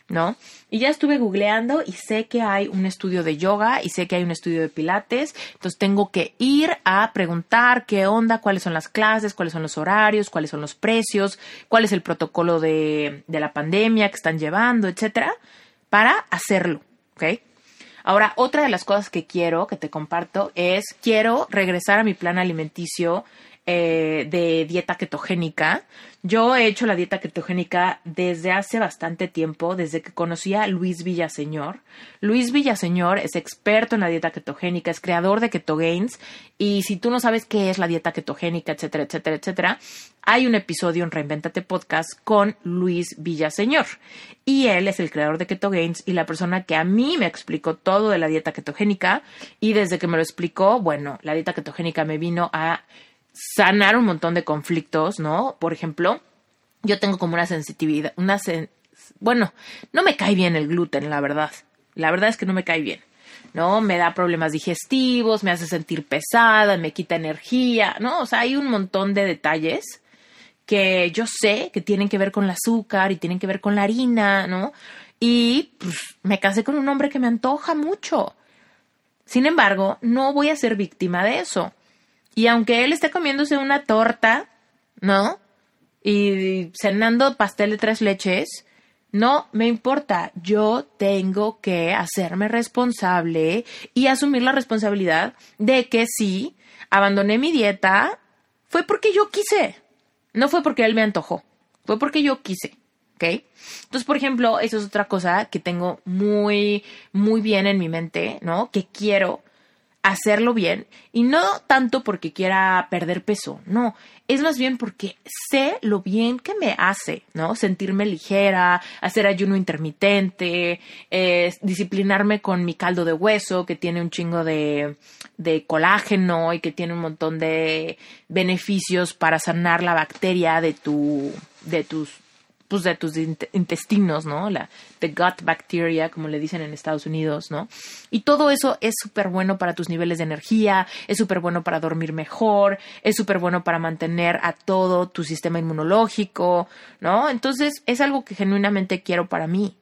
¿no? Y ya estuve googleando y sé que hay un estudio de yoga y sé que hay un estudio de pilates, entonces tengo que ir a preguntar qué onda, cuáles son las clases, cuáles son los horarios, cuáles son los precios, cuál es el protocolo de, de la pandemia que están llevando, etcétera, para hacerlo, ¿ok? Ahora, otra de las cosas que quiero, que te comparto, es quiero regresar a mi plan alimenticio eh, de dieta ketogénica. Yo he hecho la dieta ketogénica desde hace bastante tiempo, desde que conocí a Luis Villaseñor. Luis Villaseñor es experto en la dieta ketogénica, es creador de Ketogains. Y si tú no sabes qué es la dieta ketogénica, etcétera, etcétera, etcétera, hay un episodio en Reinventate Podcast con Luis Villaseñor. Y él es el creador de Ketogains y la persona que a mí me explicó todo de la dieta ketogénica. Y desde que me lo explicó, bueno, la dieta ketogénica me vino a sanar un montón de conflictos, ¿no? Por ejemplo, yo tengo como una sensitividad, una bueno, no me cae bien el gluten, la verdad. La verdad es que no me cae bien. ¿no? Me da problemas digestivos, me hace sentir pesada, me quita energía, ¿no? O sea, hay un montón de detalles que yo sé que tienen que ver con el azúcar y tienen que ver con la harina, ¿no? Y pues, me casé con un hombre que me antoja mucho. Sin embargo, no voy a ser víctima de eso. Y aunque él esté comiéndose una torta, ¿no? Y cenando pastel de tres leches, no me importa. Yo tengo que hacerme responsable y asumir la responsabilidad de que sí, abandoné mi dieta, fue porque yo quise. No fue porque él me antojó. Fue porque yo quise. ¿Ok? Entonces, por ejemplo, eso es otra cosa que tengo muy, muy bien en mi mente, ¿no? Que quiero hacerlo bien y no tanto porque quiera perder peso, no, es más bien porque sé lo bien que me hace, ¿no? Sentirme ligera, hacer ayuno intermitente, disciplinarme con mi caldo de hueso que tiene un chingo de, de colágeno y que tiene un montón de beneficios para sanar la bacteria de tu, de tus pues de tus intestinos, ¿no? La the gut bacteria, como le dicen en Estados Unidos, ¿no? Y todo eso es súper bueno para tus niveles de energía, es súper bueno para dormir mejor, es súper bueno para mantener a todo tu sistema inmunológico, ¿no? Entonces es algo que genuinamente quiero para mí.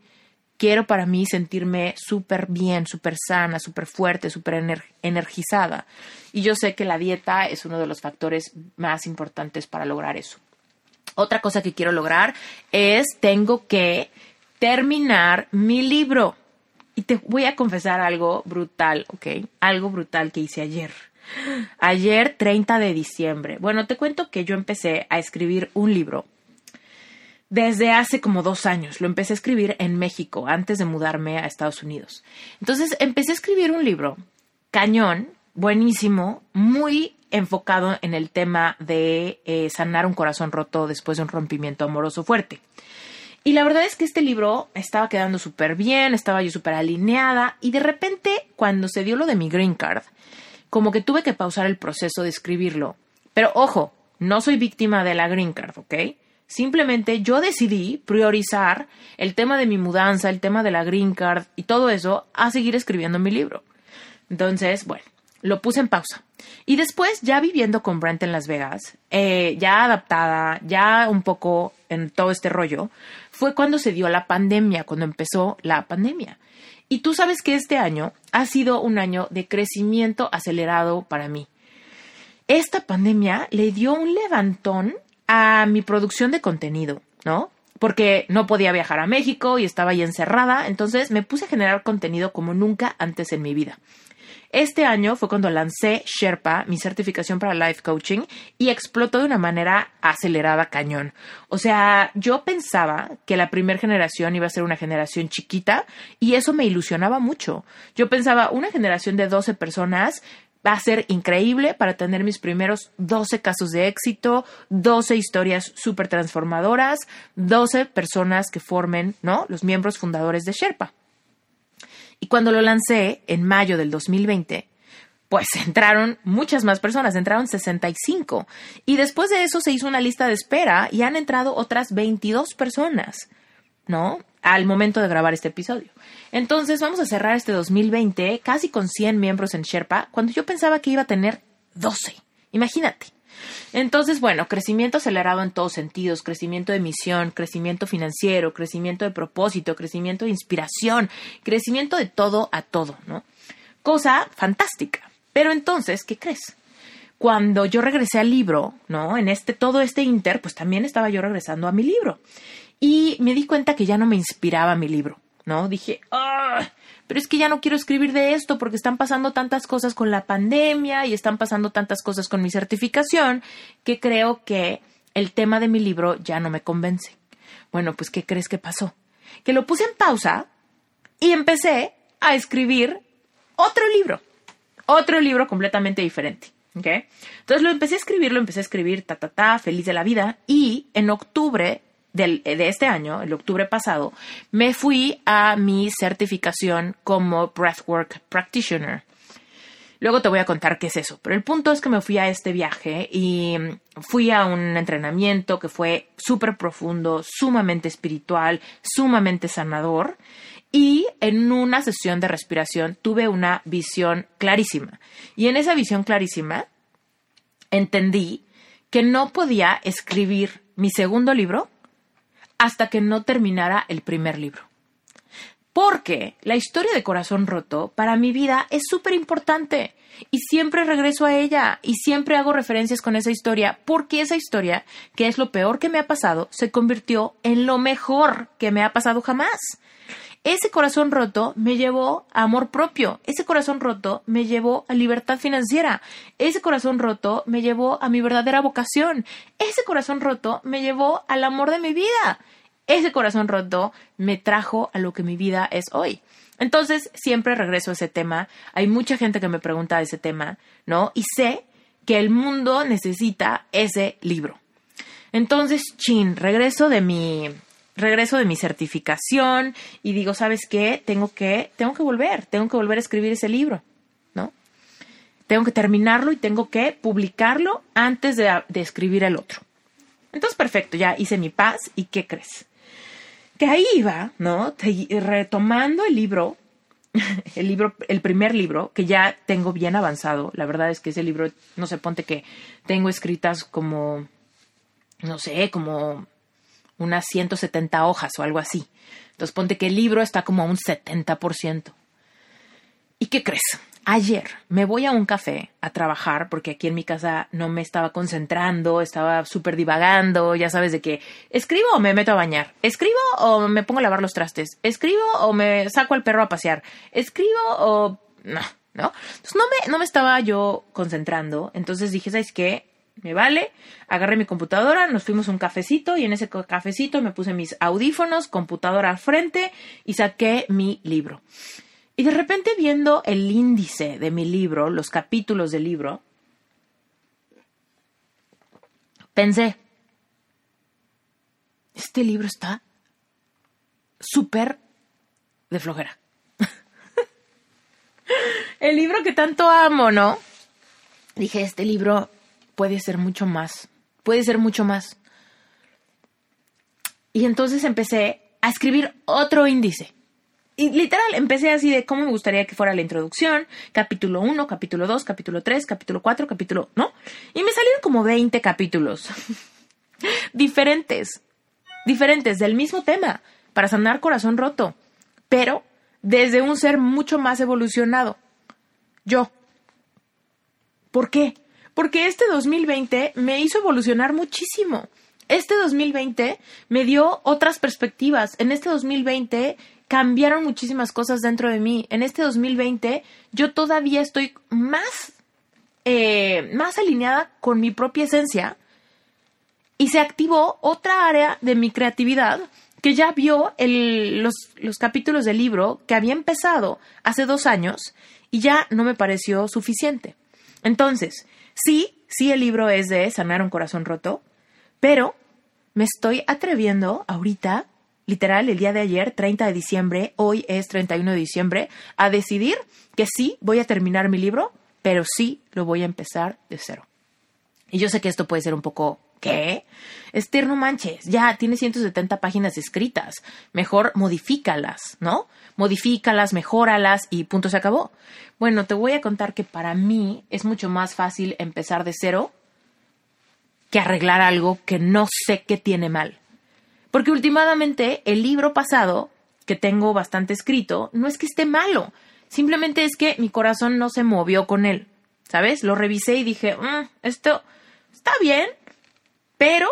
Quiero para mí sentirme súper bien, súper sana, súper fuerte, súper energizada. Y yo sé que la dieta es uno de los factores más importantes para lograr eso. Otra cosa que quiero lograr es tengo que terminar mi libro. Y te voy a confesar algo brutal, ¿ok? Algo brutal que hice ayer. Ayer, 30 de diciembre. Bueno, te cuento que yo empecé a escribir un libro desde hace como dos años. Lo empecé a escribir en México antes de mudarme a Estados Unidos. Entonces empecé a escribir un libro cañón, buenísimo, muy enfocado en el tema de eh, sanar un corazón roto después de un rompimiento amoroso fuerte. Y la verdad es que este libro estaba quedando súper bien, estaba yo súper alineada y de repente cuando se dio lo de mi green card, como que tuve que pausar el proceso de escribirlo. Pero ojo, no soy víctima de la green card, ¿ok? Simplemente yo decidí priorizar el tema de mi mudanza, el tema de la green card y todo eso a seguir escribiendo mi libro. Entonces, bueno, lo puse en pausa. Y después, ya viviendo con Brent en Las Vegas, eh, ya adaptada, ya un poco en todo este rollo, fue cuando se dio la pandemia, cuando empezó la pandemia. Y tú sabes que este año ha sido un año de crecimiento acelerado para mí. Esta pandemia le dio un levantón a mi producción de contenido, ¿no? Porque no podía viajar a México y estaba ahí encerrada, entonces me puse a generar contenido como nunca antes en mi vida. Este año fue cuando lancé Sherpa, mi certificación para life coaching, y explotó de una manera acelerada cañón. O sea, yo pensaba que la primera generación iba a ser una generación chiquita y eso me ilusionaba mucho. Yo pensaba, una generación de 12 personas va a ser increíble para tener mis primeros 12 casos de éxito, 12 historias súper transformadoras, 12 personas que formen, ¿no? Los miembros fundadores de Sherpa. Y cuando lo lancé en mayo del 2020, pues entraron muchas más personas, entraron 65. Y después de eso se hizo una lista de espera y han entrado otras 22 personas, ¿no? Al momento de grabar este episodio. Entonces vamos a cerrar este 2020 casi con 100 miembros en Sherpa, cuando yo pensaba que iba a tener 12. Imagínate. Entonces, bueno, crecimiento acelerado en todos sentidos, crecimiento de misión, crecimiento financiero, crecimiento de propósito, crecimiento de inspiración, crecimiento de todo a todo, ¿no? Cosa fantástica. Pero entonces, ¿qué crees? Cuando yo regresé al libro, ¿no? En este, todo este inter, pues también estaba yo regresando a mi libro. Y me di cuenta que ya no me inspiraba mi libro, ¿no? Dije, ¡ah! Pero es que ya no quiero escribir de esto porque están pasando tantas cosas con la pandemia y están pasando tantas cosas con mi certificación que creo que el tema de mi libro ya no me convence. Bueno, pues ¿qué crees que pasó? Que lo puse en pausa y empecé a escribir otro libro, otro libro completamente diferente. Entonces lo empecé a escribir, lo empecé a escribir, ta, ta, ta, feliz de la vida. Y en octubre de este año, el octubre pasado, me fui a mi certificación como Breathwork Practitioner. Luego te voy a contar qué es eso, pero el punto es que me fui a este viaje y fui a un entrenamiento que fue súper profundo, sumamente espiritual, sumamente sanador y en una sesión de respiración tuve una visión clarísima. Y en esa visión clarísima entendí que no podía escribir mi segundo libro hasta que no terminara el primer libro. Porque la historia de Corazón Roto para mi vida es súper importante y siempre regreso a ella y siempre hago referencias con esa historia porque esa historia, que es lo peor que me ha pasado, se convirtió en lo mejor que me ha pasado jamás. Ese corazón roto me llevó a amor propio, ese corazón roto me llevó a libertad financiera, ese corazón roto me llevó a mi verdadera vocación, ese corazón roto me llevó al amor de mi vida, ese corazón roto me trajo a lo que mi vida es hoy. Entonces, siempre regreso a ese tema. Hay mucha gente que me pregunta ese tema, ¿no? Y sé que el mundo necesita ese libro. Entonces, chin, regreso de mi regreso de mi certificación y digo, ¿sabes qué? Tengo que, tengo que volver, tengo que volver a escribir ese libro, ¿no? Tengo que terminarlo y tengo que publicarlo antes de, de escribir el otro. Entonces, perfecto, ya hice mi paz y ¿qué crees? Que ahí iba, ¿no? Retomando el libro, el libro, el primer libro, que ya tengo bien avanzado. La verdad es que ese libro, no sé, ponte que tengo escritas como, no sé, como unas 170 hojas o algo así. Entonces ponte que el libro está como a un 70%. ¿Y qué crees? Ayer me voy a un café a trabajar porque aquí en mi casa no me estaba concentrando, estaba súper divagando, ya sabes de que escribo o me meto a bañar, escribo o me pongo a lavar los trastes, escribo o me saco al perro a pasear, escribo o no, ¿no? Entonces no me, no me estaba yo concentrando, entonces dije, ¿sabes qué? Me vale. Agarré mi computadora, nos fuimos un cafecito y en ese cafecito me puse mis audífonos, computadora al frente y saqué mi libro. Y de repente viendo el índice de mi libro, los capítulos del libro, pensé, este libro está súper de flojera. el libro que tanto amo, ¿no? Dije, este libro puede ser mucho más, puede ser mucho más. Y entonces empecé a escribir otro índice. Y literal, empecé así de cómo me gustaría que fuera la introducción, capítulo 1, capítulo 2, capítulo 3, capítulo 4, capítulo, ¿no? Y me salieron como 20 capítulos diferentes, diferentes del mismo tema, para sanar corazón roto. Pero desde un ser mucho más evolucionado. Yo. ¿Por qué? Porque este 2020 me hizo evolucionar muchísimo. Este 2020 me dio otras perspectivas. En este 2020 cambiaron muchísimas cosas dentro de mí. En este 2020 yo todavía estoy más, eh, más alineada con mi propia esencia y se activó otra área de mi creatividad que ya vio los, los capítulos del libro que había empezado hace dos años y ya no me pareció suficiente. Entonces, sí, sí el libro es de sanar un corazón roto, pero me estoy atreviendo ahorita, literal, el día de ayer, 30 de diciembre, hoy es 31 de diciembre, a decidir que sí voy a terminar mi libro, pero sí lo voy a empezar de cero. Y yo sé que esto puede ser un poco ¿Qué? Esther, no manches, ya tiene 170 páginas escritas. Mejor modifícalas, ¿no? Modifícalas, mejóralas y punto se acabó. Bueno, te voy a contar que para mí es mucho más fácil empezar de cero que arreglar algo que no sé qué tiene mal. Porque últimamente el libro pasado, que tengo bastante escrito, no es que esté malo, simplemente es que mi corazón no se movió con él. ¿Sabes? Lo revisé y dije, mm, esto está bien, pero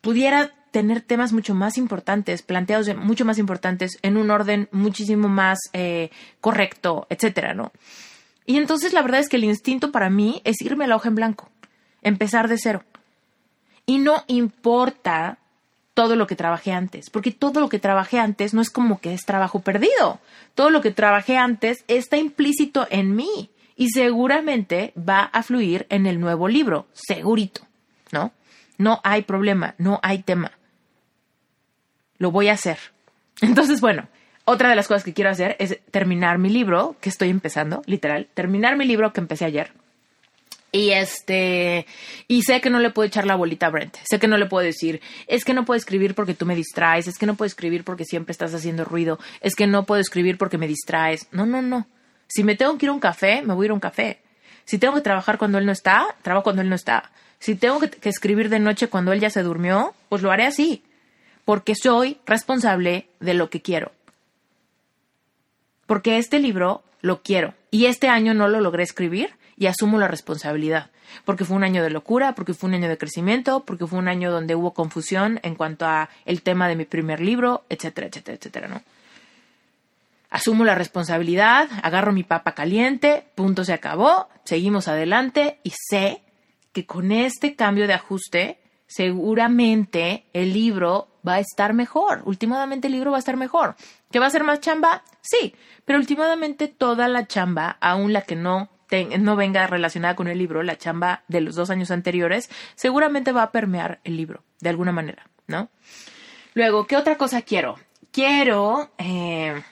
pudiera tener temas mucho más importantes, planteados mucho más importantes, en un orden muchísimo más eh, correcto, etcétera, ¿no? Y entonces la verdad es que el instinto para mí es irme a la hoja en blanco, empezar de cero. Y no importa todo lo que trabajé antes, porque todo lo que trabajé antes no es como que es trabajo perdido. Todo lo que trabajé antes está implícito en mí y seguramente va a fluir en el nuevo libro, segurito. ¿no? No hay problema, no hay tema. Lo voy a hacer. Entonces, bueno, otra de las cosas que quiero hacer es terminar mi libro, que estoy empezando, literal, terminar mi libro que empecé ayer. Y este, y sé que no le puedo echar la bolita a Brent. Sé que no le puedo decir, es que no puedo escribir porque tú me distraes, es que no puedo escribir porque siempre estás haciendo ruido, es que no puedo escribir porque me distraes. No, no, no. Si me tengo que ir a un café, me voy a ir a un café. Si tengo que trabajar cuando él no está, trabajo cuando él no está. Si tengo que, escribir de noche cuando él ya se durmió, pues lo haré así, porque soy responsable de lo que quiero. Porque este libro lo quiero y este año no lo logré escribir y asumo la responsabilidad, porque fue un año de locura, porque fue un año de crecimiento, porque fue un año donde hubo confusión en cuanto a el tema de mi primer libro, etcétera, etcétera, etcétera, ¿no? Asumo la responsabilidad, agarro mi papa caliente, punto se acabó, seguimos adelante y sé que con este cambio de ajuste, seguramente el libro va a estar mejor. Últimamente el libro va a estar mejor. ¿Que va a ser más chamba? Sí, pero últimamente toda la chamba, aún la que no, no venga relacionada con el libro, la chamba de los dos años anteriores, seguramente va a permear el libro, de alguna manera, ¿no? Luego, ¿qué otra cosa quiero? Quiero, eh,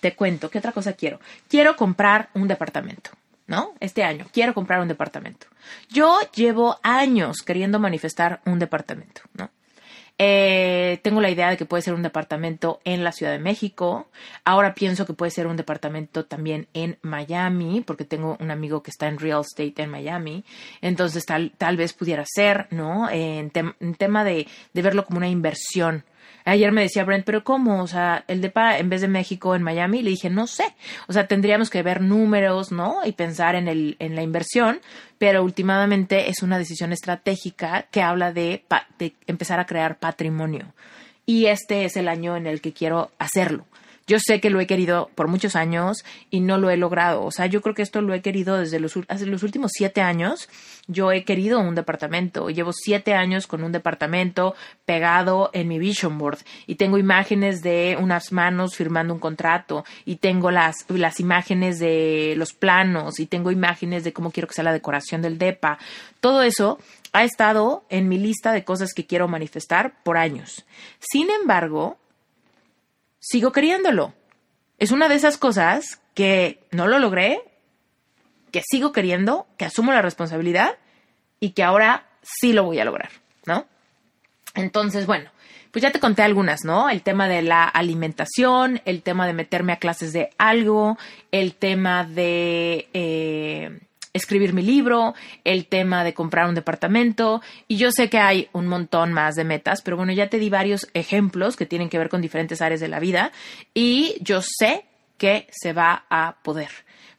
te cuento, ¿qué otra cosa quiero? Quiero comprar un departamento. ¿no? Este año, quiero comprar un departamento. Yo llevo años queriendo manifestar un departamento, ¿no? Eh, tengo la idea de que puede ser un departamento en la Ciudad de México. Ahora pienso que puede ser un departamento también en Miami, porque tengo un amigo que está en real estate en Miami. Entonces tal, tal vez pudiera ser, ¿no? en, tema de, de verlo como una inversión Ayer me decía Brent, pero ¿cómo? O sea, el DEPA en vez de México en Miami, le dije, no sé. O sea, tendríamos que ver números, ¿no? Y pensar en, el, en la inversión, pero últimamente es una decisión estratégica que habla de, de empezar a crear patrimonio. Y este es el año en el que quiero hacerlo. Yo sé que lo he querido por muchos años y no lo he logrado. O sea, yo creo que esto lo he querido desde los, hace los últimos siete años. Yo he querido un departamento. Llevo siete años con un departamento pegado en mi vision board y tengo imágenes de unas manos firmando un contrato y tengo las, las imágenes de los planos y tengo imágenes de cómo quiero que sea la decoración del DEPA. Todo eso ha estado en mi lista de cosas que quiero manifestar por años. Sin embargo, sigo queriéndolo. Es una de esas cosas que no lo logré, que sigo queriendo, que asumo la responsabilidad y que ahora sí lo voy a lograr, ¿no? Entonces, bueno, pues ya te conté algunas, ¿no? El tema de la alimentación, el tema de meterme a clases de algo, el tema de... Eh, escribir mi libro, el tema de comprar un departamento, y yo sé que hay un montón más de metas, pero bueno, ya te di varios ejemplos que tienen que ver con diferentes áreas de la vida, y yo sé que se va a poder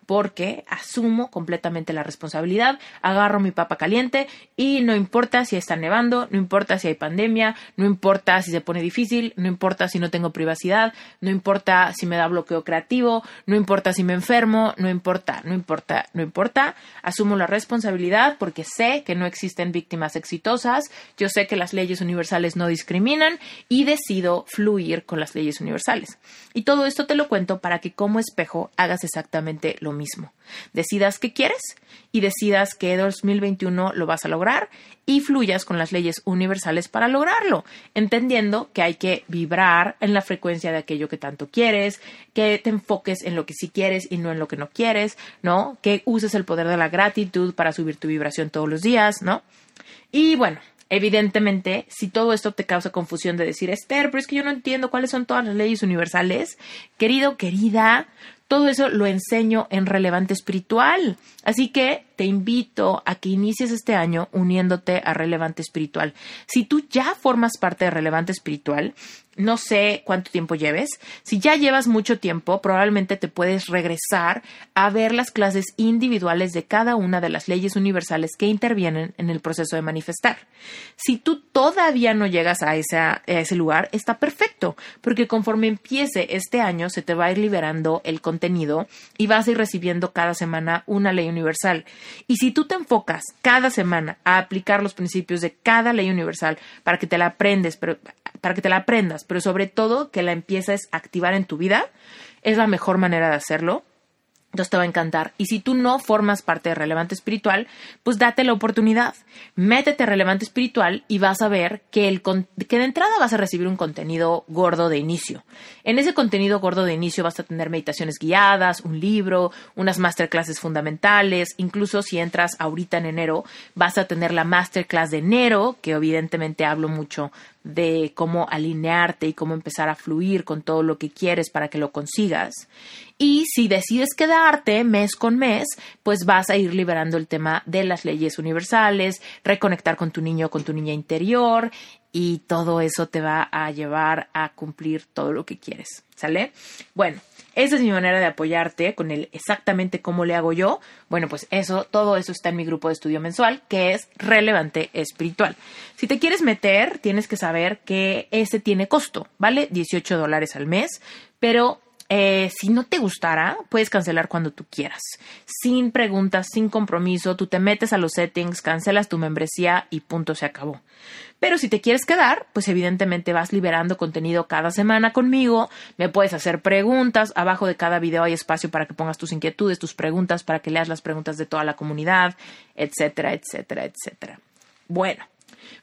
porque asumo completamente la responsabilidad, agarro mi papa caliente y no importa si está nevando, no importa si hay pandemia, no importa si se pone difícil, no importa si no tengo privacidad, no importa si me da bloqueo creativo, no importa si me enfermo, no importa, no importa, no importa, asumo la responsabilidad porque sé que no existen víctimas exitosas, yo sé que las leyes universales no discriminan y decido fluir con las leyes universales. Y todo esto te lo cuento para que como espejo hagas exactamente lo mismo. Decidas qué quieres y decidas que 2021 lo vas a lograr y fluyas con las leyes universales para lograrlo, entendiendo que hay que vibrar en la frecuencia de aquello que tanto quieres, que te enfoques en lo que sí quieres y no en lo que no quieres, ¿no? Que uses el poder de la gratitud para subir tu vibración todos los días, ¿no? Y bueno, Evidentemente, si todo esto te causa confusión de decir, Esther, pero es que yo no entiendo cuáles son todas las leyes universales, querido, querida, todo eso lo enseño en Relevante Espiritual. Así que te invito a que inicies este año uniéndote a Relevante Espiritual. Si tú ya formas parte de Relevante Espiritual, no sé cuánto tiempo lleves. Si ya llevas mucho tiempo, probablemente te puedes regresar a ver las clases individuales de cada una de las leyes universales que intervienen en el proceso de manifestar. Si tú todavía no llegas a, a ese lugar, está perfecto, porque conforme empiece este año se te va a ir liberando el contenido y vas a ir recibiendo cada semana una ley universal. Y si tú te enfocas cada semana a aplicar los principios de cada ley universal para que te la aprendes, pero para que te la aprendas, pero sobre todo que la empieces a activar en tu vida, es la mejor manera de hacerlo. Entonces te va a encantar. Y si tú no formas parte de Relevante Espiritual, pues date la oportunidad. Métete a Relevante Espiritual y vas a ver que, el, que de entrada vas a recibir un contenido gordo de inicio. En ese contenido gordo de inicio vas a tener meditaciones guiadas, un libro, unas masterclasses fundamentales. Incluso si entras ahorita en enero, vas a tener la masterclass de enero, que evidentemente hablo mucho de cómo alinearte y cómo empezar a fluir con todo lo que quieres para que lo consigas. Y si decides quedarte mes con mes, pues vas a ir liberando el tema de las leyes universales, reconectar con tu niño, con tu niña interior y todo eso te va a llevar a cumplir todo lo que quieres. ¿Sale? Bueno, esa es mi manera de apoyarte con el exactamente cómo le hago yo. Bueno, pues eso, todo eso está en mi grupo de estudio mensual, que es relevante espiritual. Si te quieres meter, tienes que saber que ese tiene costo, ¿vale? 18 dólares al mes, pero eh, si no te gustara, puedes cancelar cuando tú quieras. Sin preguntas, sin compromiso, tú te metes a los settings, cancelas tu membresía y punto, se acabó. Pero si te quieres quedar, pues evidentemente vas liberando contenido cada semana conmigo, me puedes hacer preguntas, abajo de cada video hay espacio para que pongas tus inquietudes, tus preguntas, para que leas las preguntas de toda la comunidad, etcétera, etcétera, etcétera. Bueno,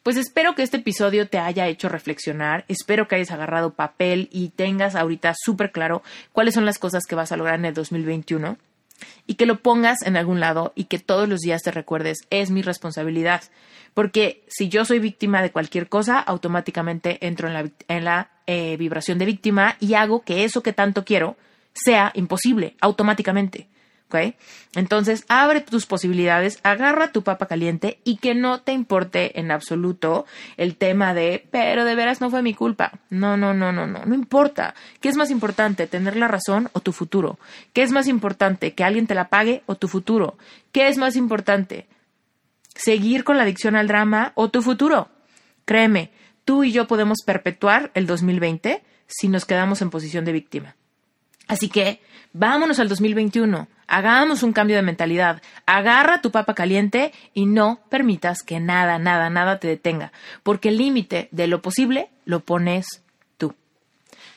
pues espero que este episodio te haya hecho reflexionar, espero que hayas agarrado papel y tengas ahorita súper claro cuáles son las cosas que vas a lograr en el 2021 y que lo pongas en algún lado y que todos los días te recuerdes, es mi responsabilidad. Porque si yo soy víctima de cualquier cosa, automáticamente entro en la, en la eh, vibración de víctima y hago que eso que tanto quiero sea imposible automáticamente. Entonces, abre tus posibilidades, agarra tu papa caliente y que no te importe en absoluto el tema de, pero de veras no fue mi culpa. No, no, no, no, no, no importa. ¿Qué es más importante, tener la razón o tu futuro? ¿Qué es más importante, que alguien te la pague o tu futuro? ¿Qué es más importante, seguir con la adicción al drama o tu futuro? Créeme, tú y yo podemos perpetuar el 2020 si nos quedamos en posición de víctima. Así que vámonos al 2021, hagamos un cambio de mentalidad, agarra tu papa caliente y no permitas que nada, nada, nada te detenga, porque el límite de lo posible lo pones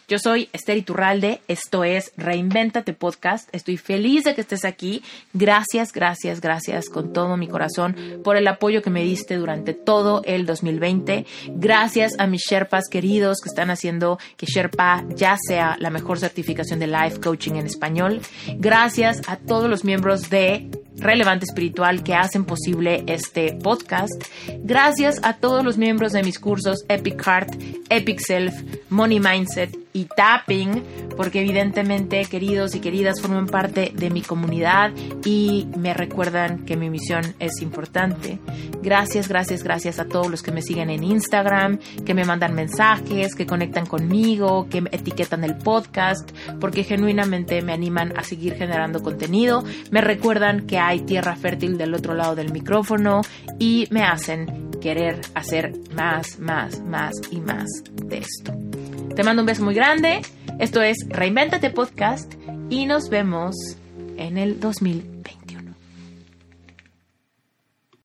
yo soy Esther Iturralde, esto es Reinventate Podcast. Estoy feliz de que estés aquí. Gracias, gracias, gracias con todo mi corazón por el apoyo que me diste durante todo el 2020. Gracias a mis Sherpas queridos que están haciendo que Sherpa ya sea la mejor certificación de life coaching en español. Gracias a todos los miembros de relevante espiritual que hacen posible este podcast. Gracias a todos los miembros de mis cursos Epic Heart, Epic Self, Money Mindset y tapping, porque evidentemente, queridos y queridas, forman parte de mi comunidad y me recuerdan que mi misión es importante. Gracias, gracias, gracias a todos los que me siguen en Instagram, que me mandan mensajes, que conectan conmigo, que etiquetan el podcast, porque genuinamente me animan a seguir generando contenido, me recuerdan que hay tierra fértil del otro lado del micrófono y me hacen querer hacer más, más, más y más de esto. Te mando un beso muy grande. Esto es Reinventate Podcast y nos vemos en el 2000.